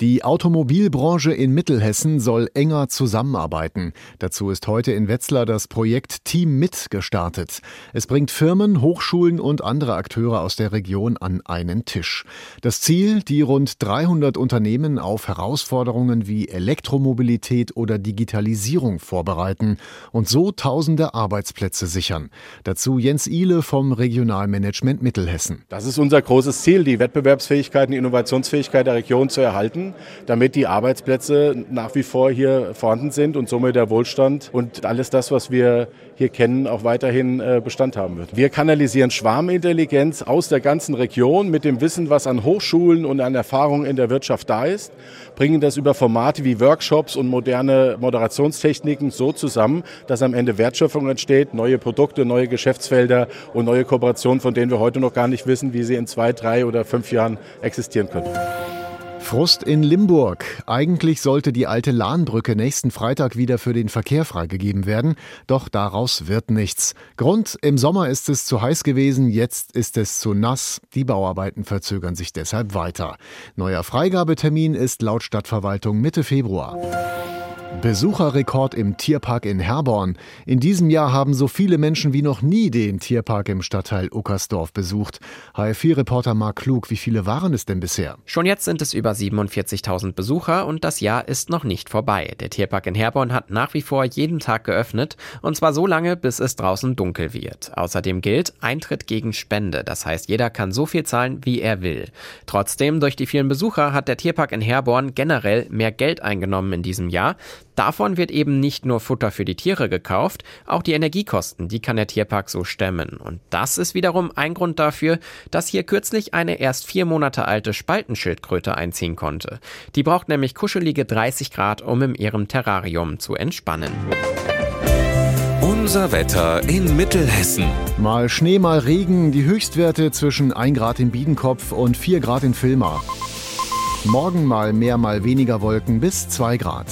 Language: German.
Die Automobilbranche in Mittelhessen soll enger zusammenarbeiten. Dazu ist heute in Wetzlar das Projekt Team Mit gestartet. Es bringt Firmen, Hochschulen und andere Akteure aus der Region an einen Tisch. Das Ziel, die rund 300 Unternehmen auf Herausforderungen wie Elektromobilität oder Digitalisierung vorbereiten und so tausende Arbeitsplätze sichern. Dazu Jens Ihle vom Regionalmanagement Mittelhessen. Das ist unser großes Ziel, die Wettbewerbsfähigkeit und Innovationsfähigkeit der Region zu erhalten damit die Arbeitsplätze nach wie vor hier vorhanden sind und somit der Wohlstand und alles das, was wir hier kennen, auch weiterhin äh, Bestand haben wird. Wir kanalisieren Schwarmintelligenz aus der ganzen Region mit dem Wissen, was an Hochschulen und an Erfahrungen in der Wirtschaft da ist, bringen das über Formate wie Workshops und moderne Moderationstechniken so zusammen, dass am Ende Wertschöpfung entsteht, neue Produkte, neue Geschäftsfelder und neue Kooperationen, von denen wir heute noch gar nicht wissen, wie sie in zwei, drei oder fünf Jahren existieren können. Frust in Limburg. Eigentlich sollte die alte Lahnbrücke nächsten Freitag wieder für den Verkehr freigegeben werden, doch daraus wird nichts. Grund, im Sommer ist es zu heiß gewesen, jetzt ist es zu nass. Die Bauarbeiten verzögern sich deshalb weiter. Neuer Freigabetermin ist laut Stadtverwaltung Mitte Februar. Besucherrekord im Tierpark in Herborn. In diesem Jahr haben so viele Menschen wie noch nie den Tierpark im Stadtteil Uckersdorf besucht. HF4-Reporter Mark Klug, wie viele waren es denn bisher? Schon jetzt sind es über 47.000 Besucher und das Jahr ist noch nicht vorbei. Der Tierpark in Herborn hat nach wie vor jeden Tag geöffnet und zwar so lange, bis es draußen dunkel wird. Außerdem gilt Eintritt gegen Spende. Das heißt, jeder kann so viel zahlen, wie er will. Trotzdem, durch die vielen Besucher hat der Tierpark in Herborn generell mehr Geld eingenommen in diesem Jahr. Davon wird eben nicht nur Futter für die Tiere gekauft, auch die Energiekosten, die kann der Tierpark so stemmen. Und das ist wiederum ein Grund dafür, dass hier kürzlich eine erst vier Monate alte Spaltenschildkröte einziehen konnte. Die braucht nämlich kuschelige 30 Grad, um in ihrem Terrarium zu entspannen. Unser Wetter in Mittelhessen. Mal Schnee, mal Regen, die Höchstwerte zwischen 1 Grad in Biedenkopf und 4 Grad in Vilmar. Morgen mal mehr, mal weniger Wolken bis 2 Grad.